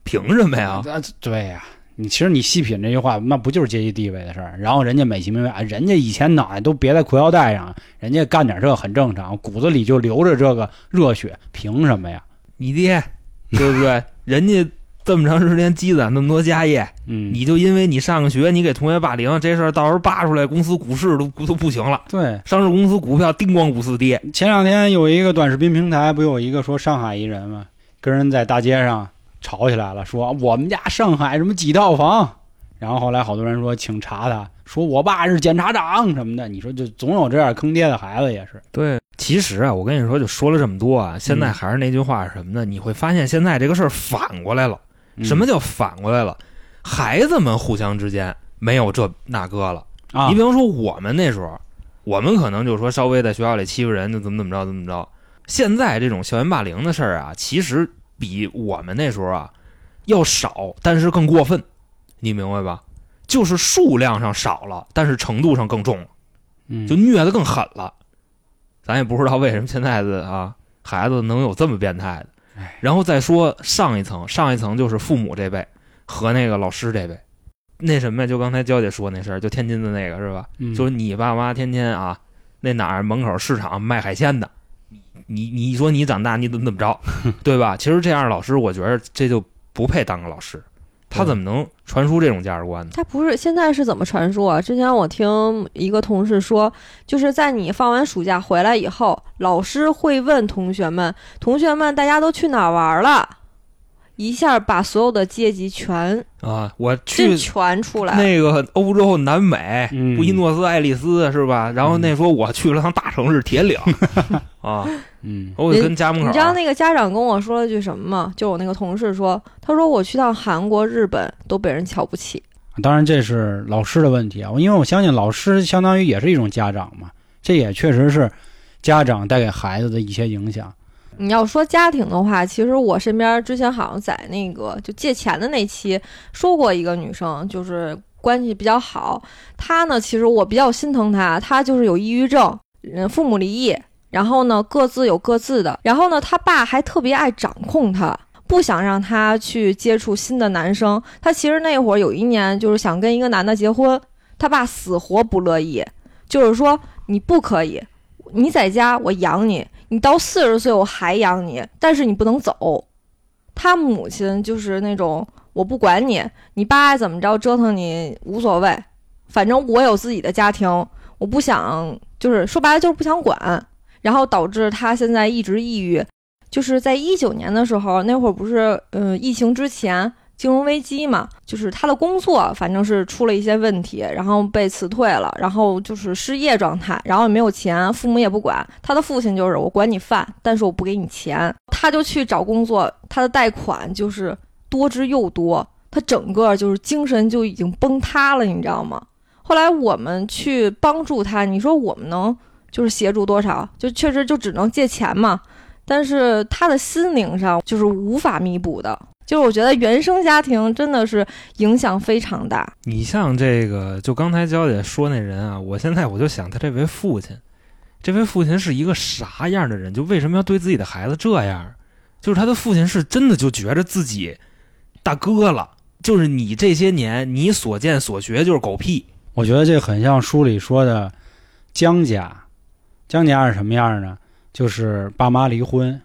S2: 凭什么呀？
S1: 啊，对呀、你其实你细品这句话，那不就是阶级地位的事儿？然后人家美其名曰啊，人家以前脑袋都别在裤腰带上，人家干点这很正常，骨子里就流着这个热血，凭什么呀？
S2: 你爹对不对？(laughs) 人家这么长时间积攒那么多家业，
S1: 嗯，
S2: 你就因为你上个学，你给同学霸凌这事儿，到时候扒出来，公司股市都都不行了，
S1: 对。
S2: 上市公司股票叮咣五四跌。
S1: 前两天有一个短视频平台，不有一个说上海一人吗？跟人在大街上吵起来了，说我们家上海什么几套房，然后后来好多人说请查他，说我爸是检察长什么的。你说就总有这样坑爹的孩子也是，
S2: 对，其实啊，我跟你说，就说了这么多啊，现在还是那句话是什么呢？你会发现现在这个事儿反过来了。
S1: 嗯
S2: 什么叫反过来了？孩子们互相之间没有这那个了。
S1: 啊？
S2: 你比方说我们那时候，我们可能就说稍微在学校里欺负人，就怎么怎么着怎么着。现在这种校园霸凌的事儿啊，其实比我们那时候啊要少，但是更过分，你明白吧？就是数量上少了，但是程度上更重了，
S1: 嗯
S2: 就虐的更狠了。咱也不知道为什么现在的啊孩子能有这么变态的
S1: 哎。
S2: 然后再说上一层，上一层就是父母这辈和那个老师这辈。那什么呀？就刚才娇姐说那事儿，就天津的那个是吧？
S1: 嗯
S2: 就是你爸妈天天啊，那哪儿门口市场卖海鲜的，你你说你长大你怎么怎么着，(laughs) 对吧？其实这样的老师，我觉得这就不配当个老师。他怎么能传输这种价值观呢？
S3: 他不是现在是怎么传输啊？之前我听一个同事说，就是在你放完暑假回来以后，老师会问同学们：“同学们，大家都去哪儿玩了？”一下把所有的阶级全
S2: 啊，我去
S3: 全出来。
S2: 那个欧洲、南美、
S1: 嗯
S2: 布宜诺斯艾利斯是吧？然后那说我去了趟大城市铁岭 (laughs) 啊，
S1: 嗯
S2: 我跟家门口
S3: 你知道那个家长跟我说了句什么吗？就我那个同事说，他说我去趟韩国、日本都被人瞧不起。
S1: 当然这是老师的问题啊，因为我相信老师相当于也是一种家长嘛，这也确实是家长带给孩子的一些影响。
S3: 你要说家庭的话，其实我身边之前好像在那个就借钱的那期说过一个女生，就是关系比较好。她呢，其实我比较心疼她，她就是有抑郁症，嗯，父母离异，然后呢各自有各自的，然后呢她爸还特别爱掌控她。不想让她去接触新的男生，她其实那会儿有一年就是想跟一个男的结婚，她爸死活不乐意，就是说你不可以，你在家我养你，你到四十岁我还养你，但是你不能走。他母亲就是那种我不管你，你爸爱怎么着折腾你无所谓，反正我有自己的家庭，我不想就是说白了就是不想管，然后导致他现在一直抑郁。就是在一九年的时候，那会儿不是嗯、疫情之前金融危机嘛，就是他的工作反正是出了一些问题，然后被辞退了，然后就是失业状态，然后也没有钱，父母也不管。他的父亲就是我管你饭，但是我不给你钱。他就去找工作，他的贷款就是多之又多，他整个就是精神就已经崩塌了，你知道吗？后来我们去帮助他，你说我们能就是协助多少？就确实就只能借钱嘛。但是他的心灵上就是无法弥补的，就是我觉得原生家庭真的是影响非常大。
S2: 你像这个，就刚才娇姐说那人啊，我现在我就想他这位父亲，这位父亲是一个啥样的人？就为什么要对自己的孩子这样？就是他的父亲是真的就觉着自己大哥了，就是你这些年你所见所学就是狗屁。
S1: 我觉得这很像书里说的江家，江家是什么样呢？就是爸妈离婚，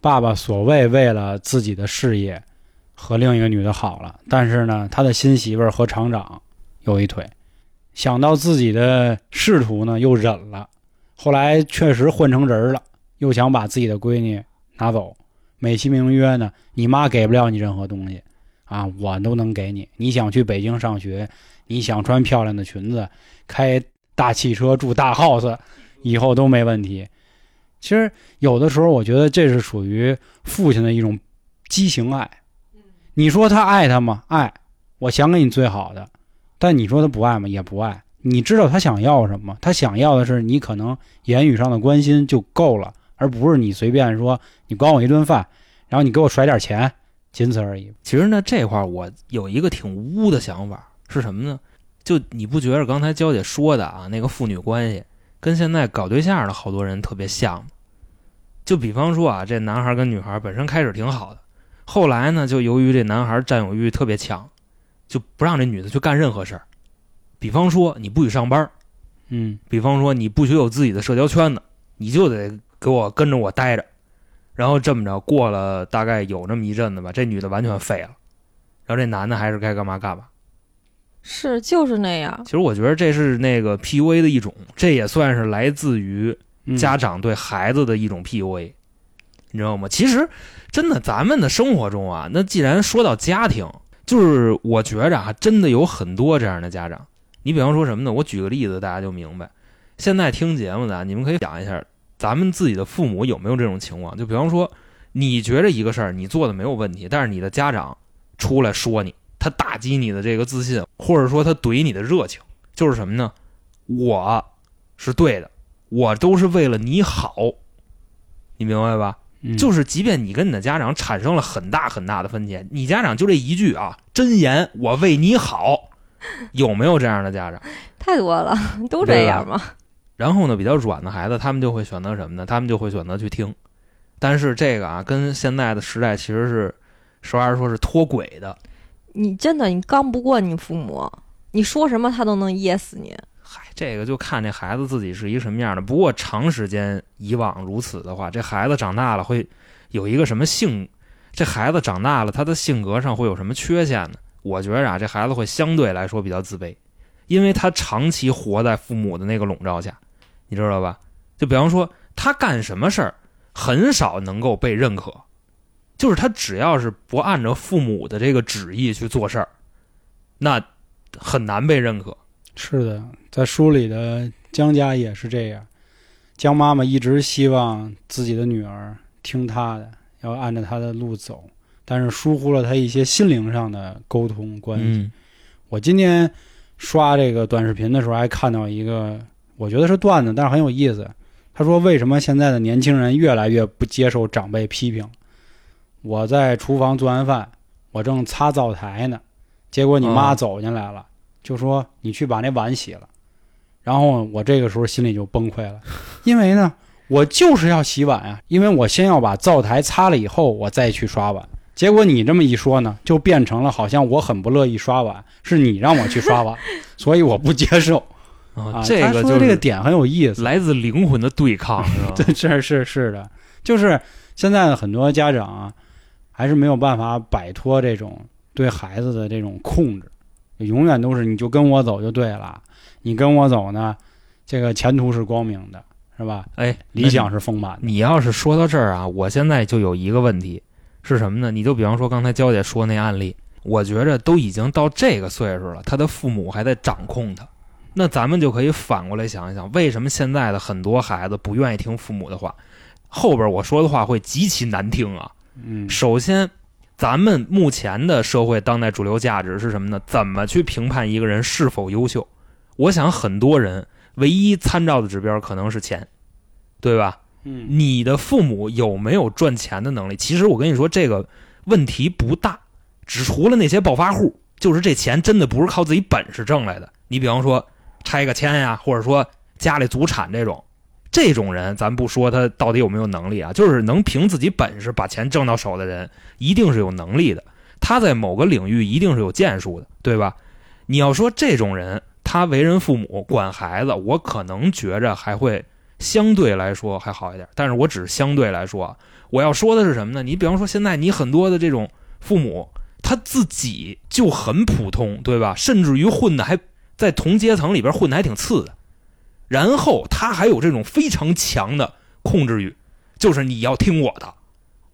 S1: 爸爸所谓为了自己的事业和另一个女的好了，但是呢，他的新媳妇儿和厂长有一腿，想到自己的仕途呢，又忍了，后来确实混成人了，又想把自己的闺女拿走，美其名曰呢，你妈给不了你任何东西。啊，我都能给你，你想去北京上学，你想穿漂亮的裙子，开大汽车，住大 house，以后都没问题。其实有的时候，我觉得这是属于父亲的一种畸形爱。你说他爱他吗？爱，我想给你最好的。但你说他不爱吗？也不爱。你知道他想要什么？他想要的是你可能言语上的关心就够了，而不是你随便说你管我一顿饭，然后你给我甩点钱，仅此而已。
S2: 其实呢，这块我有一个挺污的想法，是什么呢？就你不觉得刚才娇姐说的啊，那个父女关系跟现在搞对象的好多人特别像吗？就比方说啊，这男孩跟女孩本身开始挺好的，后来呢，就由于这男孩占有欲特别强，就不让这女的去干任何事儿。比方说你不许上班，
S1: 嗯，
S2: 比方说你不许有自己的社交圈子，你就得给我跟着我待着。然后这么着过了大概有这么一阵子吧，这女的完全废了，然后这男的还是该干嘛干嘛。
S3: 是，就是那样。
S2: 其实我觉得这是那个 PUA 的一种，这也算是来自于
S1: 嗯
S2: 家长对孩子的一种 PUA，、你知道吗？其实真的，咱们的生活中啊，那既然说到家庭，就是我觉着啊，真的有很多这样的家长。你比方说什么呢？我举个例子，大家就明白。现在听节目的，你们可以想一下，咱们自己的父母有没有这种情况？就比方说，你觉着一个事儿你做的没有问题，但是你的家长出来说你，他打击你的这个自信，或者说他怼你的热情，就是什么呢？我是对的，我都是为了你好，你明白吧？
S1: 嗯
S2: 就是即便你跟你的家长产生了很大很大的分歧，你家长就这一句啊，真言，我为你好，有没有这样的家长？
S3: 太多了，(laughs) 都这样嘛。
S2: 然后呢，比较软的孩子，他们就会选择什么呢？他们就会选择去听。但是这个啊，跟现在的时代其实是实话实说是脱轨的。
S3: 你真的你刚不过你父母，你说什么他都能噎死你。
S2: 这个就看这孩子自己是一个什么样的。不过长时间以往如此的话，这孩子长大了会有一个什么性？这孩子长大了，他的性格上会有什么缺陷呢？我觉着啊，这孩子会相对来说比较自卑，因为他长期活在父母的那个笼罩下，你知道吧？就比方说他干什么事儿，很少能够被认可，就是他只要是不按照父母的这个旨意去做事儿，那很难被认可。
S1: 是的，在书里的江家也是这样，江妈妈一直希望自己的女儿听她的，要按照她的路走，但是疏忽了她一些心灵上的沟通关系。
S2: 嗯
S1: 我今天刷这个短视频的时候，还看到一个，我觉得是段子，但是很有意思。他说：“为什么现在的年轻人越来越不接受长辈批评？我在厨房做完饭，我正擦灶台呢，结果你妈
S2: 啊
S1: 走进来了，就说你去把那碗洗了。然后我这个时候心里就崩溃了，因为呢，我就是要洗碗啊，因为我先要把灶台擦了以后，我再去刷碗。结果你这么一说呢，就变成了好像我很不乐意刷碗，是你让我去刷碗，(laughs) 所以我不接受啊。
S2: 这个就是
S1: 这个点很有意思，
S2: 来自灵魂的对抗，是吧？(laughs)
S1: 对，是是是的，就是现在的很多家长啊，还是没有办法摆脱这种对孩子的这种控制，永远都是你就跟我走就对了，你跟我走呢，这个前途是光明的，是吧？
S2: 哎，
S1: 理想是丰满的。
S2: 你要是说到这儿啊，我现在就有一个问题是什么呢？你就比方说刚才娇姐说那案例，我觉着都已经到这个岁数了，他的父母还在掌控他，那咱们就可以反过来想一想，为什么现在的很多孩子不愿意听父母的话？后边我说的话会极其难听啊。
S1: 嗯，
S2: 首先，咱们目前的社会当代主流价值是什么呢？怎么去评判一个人是否优秀？我想很多人唯一参照的指标可能是钱，对吧？
S1: 嗯
S2: 你的父母有没有赚钱的能力？其实我跟你说，这个问题不大，只除了那些暴发户，就是这钱真的不是靠自己本事挣来的。你比方说拆个迁呀，或者说家里祖产这种，这种人咱不说他到底有没有能力啊，就是能凭自己本事把钱挣到手的人，一定是有能力的。他在某个领域一定是有建树的，对吧？你要说这种人，他为人父母管孩子，我可能觉着还会相对来说还好一点，但是我只是相对来说啊。我要说的是什么呢？你比方说现在你很多的这种父母，他自己就很普通，对吧？甚至于混的还在同阶层里边混的还挺次的，然后他还有这种非常强的控制欲，就是你要听我的，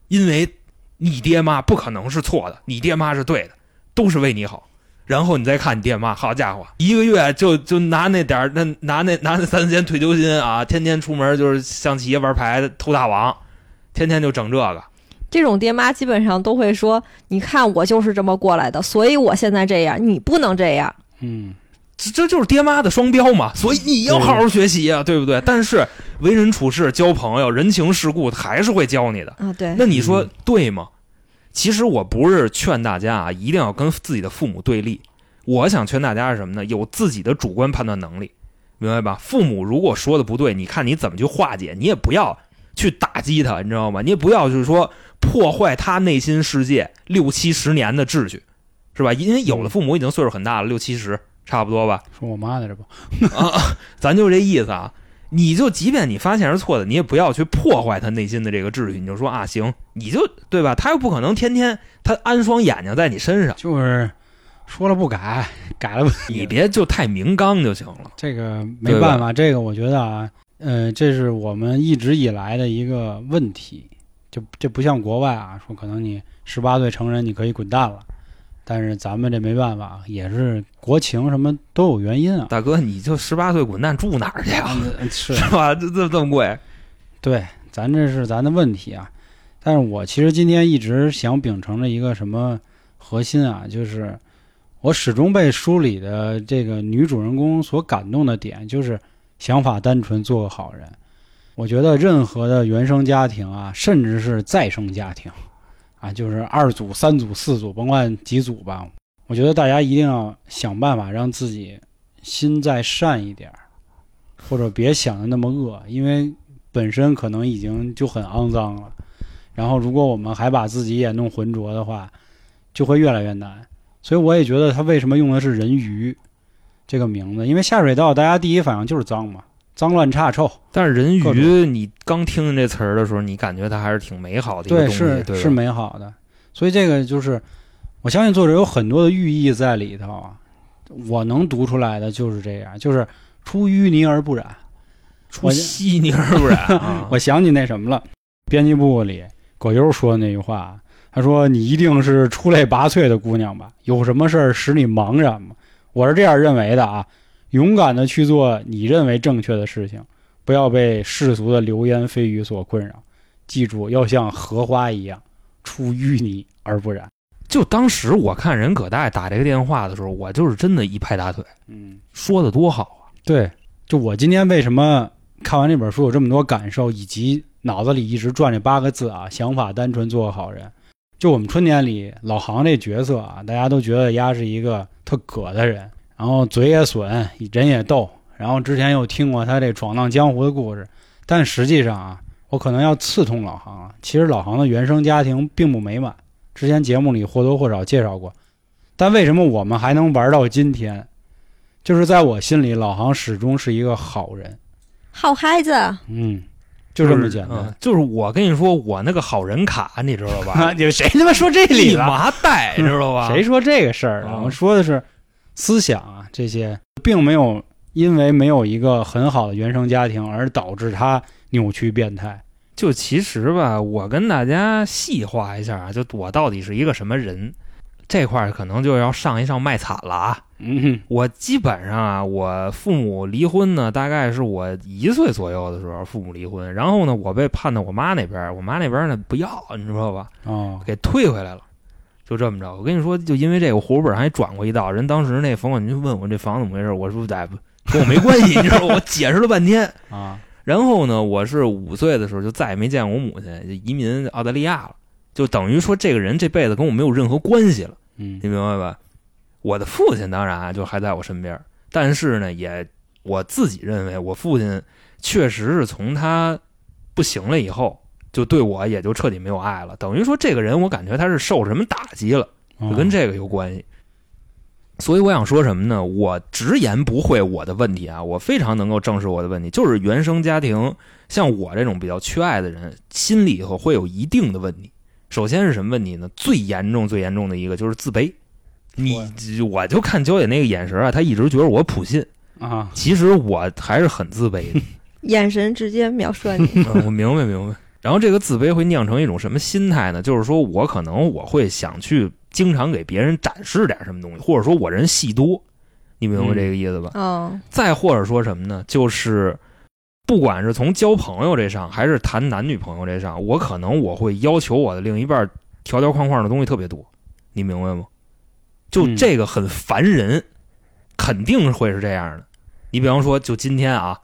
S2: 因为你爹妈不可能是错的，你爹妈是对的，都是为你好。然后你再看你爹妈，好家伙，一个月就就拿那点儿，那拿那拿那三四千退休金啊，天天出门就是象棋、玩牌、偷大王，天天就整这个。
S3: 这种爹妈基本上都会说：“你看我就是这么过来的，所以我现在这样，你不能这样。
S1: 嗯，
S2: 这这就是爹妈的双标嘛，所以你要好好学习啊，对不对？但是为人处事、交朋友、人情世故，他还是会教你的。”
S3: 啊，对，
S2: 那你说对吗？其实我不是劝大家啊，一定要跟自己的父母对立。我想劝大家是什么呢？有自己的主观判断能力，明白吧？父母如果说的不对，你看你怎么去化解，你也不要去打击他，你知道吗？你也不要就是说破坏他内心世界六七十年的秩序，是吧？因为有的父母已经岁数很大了，六七十差不多吧。
S1: 说我妈的这不，
S2: 啊，咱就这意思啊。你就即便你发现是错的，你也不要去破坏他内心的这个秩序。你就说啊，行，你就对吧？他又不可能天天他安双眼睛在你身上，
S1: 就是说了不改，改了不
S2: 你别就太明刚就行了。
S1: 这个没办法，这个我觉得啊，呃，这是我们一直以来的一个问题。就这不像国外啊，说可能你十八岁成人你可以滚蛋了，但是咱们这没办法，也是国情什么都有原因啊。
S2: 大哥，你就十八岁滚蛋住哪儿去啊？(laughs)
S1: 是
S2: 吧？这这这么贵？
S1: 对，咱这是咱的问题啊。但是我其实今天一直想秉承着一个什么核心啊，就是我始终被书里的这个女主人公所感动的点，就是想法单纯，做个好人。我觉得任何的原生家庭啊，甚至是再生家庭啊，就是二组、三组、四组，甭管几组吧，我觉得大家一定要想办法让自己心再善一点，或者别想的那么恶，因为本身可能已经就很肮脏了。然后，如果我们还把自己也弄浑浊的话，就会越来越难。所以，我也觉得他为什么用的是“人鱼”这个名字，因为下水道大家第一反应就是脏嘛，脏乱差臭。
S2: 但是人鱼，你刚听见这词儿的时候，你感觉它还是挺美好的一个
S1: 对，
S2: 东西，
S1: 是
S2: 对吧
S1: 是美好的。所以这个就是我相信作者有很多的寓意在里头啊。我能读出来的就是这样，就是出淤泥而不染。
S2: 出稀泥而不染啊。
S1: 我 (laughs) 想起那什么了，编辑部里葛优说的那句话，他说：“你一定是出类拔萃的姑娘吧？有什么事儿使你茫然吗？”我是这样认为的啊，勇敢的去做你认为正确的事情，不要被世俗的流言蜚语所困扰。记住，要像荷花一样，出淤泥而不染。
S2: 就当时我看任葛大爷打这个电话的时候，我就是真的一拍大腿，
S1: 嗯，
S2: 说的多好啊！
S1: 对，就我今天为什么看完这本书有这么多感受，以及脑子里一直转这八个字啊，想法单纯，做个好人。就我们春天里老杭这角色啊，大家都觉得丫是一个特葛的人，然后嘴也损，人也逗，然后之前又听过他这闯荡江湖的故事，但实际上啊，我可能要刺痛老航了，其实老航的原生家庭并不美满。之前节目里或多或少介绍过，但为什么我们还能玩到今天？就是在我心里，老航始终是一个好人，
S3: 好孩子。
S1: 嗯，就这么简单。
S2: 嗯就是我跟你说，我那个好人卡，你知道吧？
S1: 啊，(laughs) 你谁他妈说这里
S2: 一
S1: 了？
S2: 麻袋，知道吧？
S1: 谁说这个事儿我说的是思想啊，这些并没有因为没有一个很好的原生家庭而导致他扭曲变态。
S2: 就其实吧，我跟大家细化一下啊，就我到底是一个什么人，这块儿可能就要上一上卖惨了啊。
S1: 嗯
S2: 我基本上啊，我父母离婚呢，大概是我一岁左右的时候，父母离婚，然后呢，我被判到我妈那边，我妈那边呢不要，你知道吧？
S1: 哦，
S2: 给退回来了，就这么着。我跟你说，就因为这个，我户口本还转过一道。人当时那房管局问我这房怎么回事，我说哎不跟我没关系，你知道吗？我解释了半天。(laughs)
S1: 啊，
S2: 然后呢，我是五岁的时候就再也没见过我母亲，就移民澳大利亚了，就等于说这个人这辈子跟我没有任何关系了，
S1: 嗯
S2: 你明白吧？我的父亲当然啊就还在我身边，但是呢，也我自己认为我父亲确实是从他不行了以后，就对我也就彻底没有爱了，等于说这个人我感觉他是受什么打击了。
S1: 哦
S2: 就跟这个有关系。所以我想说什么呢？我直言不讳我的问题啊，我非常能够正视我的问题，就是原生家庭像我这种比较缺爱的人，心里头会有一定的问题。首先是什么问题呢？最严重、最严重的一个就是自卑。你我就看焦姐那个眼神啊，她一直觉得我普信，
S1: 啊，
S2: 其实我还是很自卑的。(laughs)
S3: 眼神直接秒射你。
S2: 嗯我明白明白。然后这个自卑会酿成一种什么心态呢？就是说我可能我会想去经常给别人展示点什么东西，或者说我人戏多，你明白这个意思吧？
S3: 嗯，
S2: 再或者说什么呢？就是不管是从交朋友这上，还是谈男女朋友这上，我可能我会要求我的另一半条条框框的东西特别多，你明白吗？就
S1: 嗯
S2: 这个很烦人，肯定会是这样的。你比方说，就今天啊，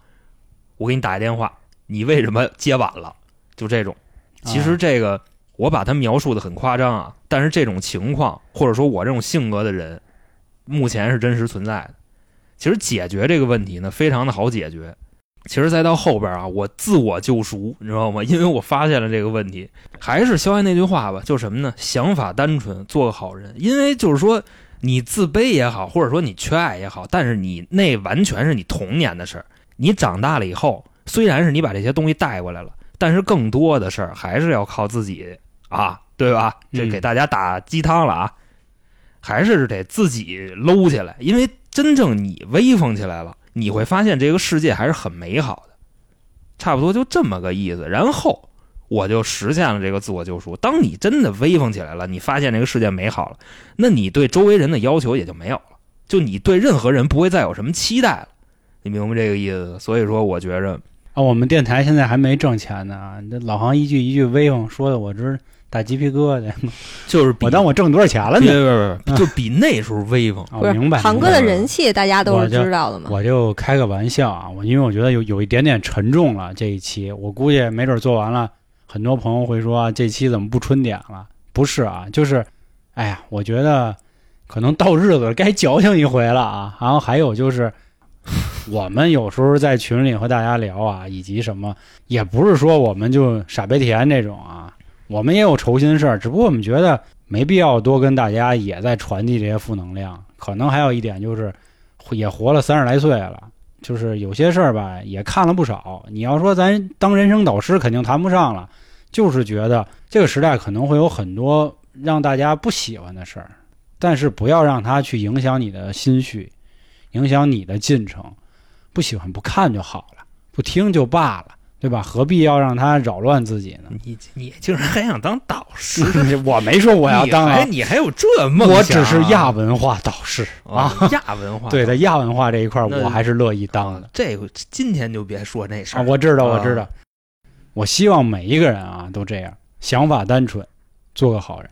S2: 我给你打一电话，你为什么接晚了？就这种，其实这个我把它描述的很夸张啊，但是这种情况，或者说我这种性格的人，目前是真实存在的。其实解决这个问题呢，非常的好解决。其实再到后边啊，我自我救赎，你知道吗？(laughs) 因为我发现了这个问题，还是肖安那句话吧，就是什么呢？想法单纯，做个好人。因为就是说，你自卑也好，或者说你缺爱也好，但是你那完全是你童年的事儿。你长大了以后，虽然是你把这些东西带过来了，但是更多的事儿还是要靠自己啊，对吧？这
S1: 嗯
S2: 给大家打鸡汤了啊，还是得自己搂起来，因为真正你威风起来了，你会发现这个世界还是很美好的，差不多就这么个意思。然后我就实现了这个自我救赎。当你真的威风起来了，你发现这个世界美好了，那你对周围人的要求也就没有了，就你对任何人不会再有什么期待了。你明白这个意思？所以说，我觉着
S1: 啊，我们电台现在还没挣钱呢啊！这老行一句一句威风说的，我这是打鸡皮疙瘩。(laughs)
S2: 就是比
S1: 我当我挣多少钱了
S2: 别
S1: 呢？
S2: 别别，(laughs) 就比那时候威风。
S1: 啊，
S3: 不是
S1: 我明白。
S3: 航哥的人气大家都是知道的嘛。
S1: 我就开个玩笑啊，我因为我觉得有有一点点沉重了这一期，我估计没准做完了，很多朋友会说、啊、这期怎么不春点了？不是啊，就是，哎呀，我觉得可能到日子了该矫情一回了啊。然后还有就是，(laughs) 我们有时候在群里和大家聊啊，以及什么，也不是说我们就傻白甜这种啊，我们也有愁心事儿，只不过我们觉得没必要多跟大家也在传递这些负能量。可能还有一点就是，也活了三十来岁了，就是有些事儿吧，也看了不少。你要说咱当人生导师，肯定谈不上了，就是觉得这个时代可能会有很多让大家不喜欢的事儿，但是不要让它去影响你的心绪，影响你的进程。不喜欢不看就好了，不听就罢了，对吧？何必要让他扰乱自己呢？
S2: 你你竟然还想当导师？(laughs)
S1: 我没说我要当啊
S2: 你还，有这梦想啊？
S1: 我只是亚文化导师啊。
S2: 啊，亚文化。(laughs)
S1: 对的，亚文化这一块我还是乐意当的
S2: 啊，这个今天就别说那事
S1: 啊。
S2: 儿。
S1: 我知道，
S2: 啊
S1: 我知道。我希望每一个人啊都这样，想法单纯，做个好人。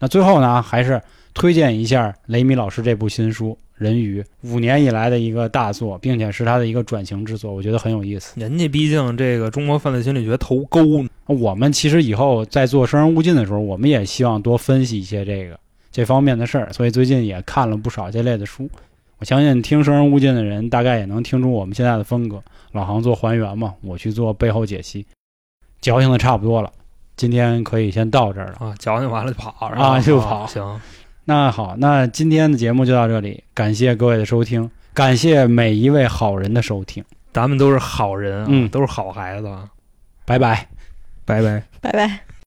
S1: 那最后呢，还是推荐一下雷米老师这部新书《人鱼》，五年以来的一个大作，并且是他的一个转型之作，我觉得很有意思。
S2: 人家毕竟这个中国犯罪心理学头钩，
S1: 我们其实以后在做生人勿近的时候，我们也希望多分析一些这个这方面的事儿，所以最近也看了不少这类的书。我相信听生人勿近的人，大概也能听出我们现在的风格。老航做还原嘛，我去做背后解析，矫情的差不多了。今天可以先到这儿了。
S2: 啊，矫情完了就跑
S1: 啊就跑
S2: 行，
S1: 那好，那今天的节目就到这里，感谢各位的收听，感谢每一位好人的收听，
S2: 咱们都是好人啊，
S1: 嗯
S2: 都是好孩子啊，
S1: 拜拜。
S2: 拜拜。
S3: 拜拜。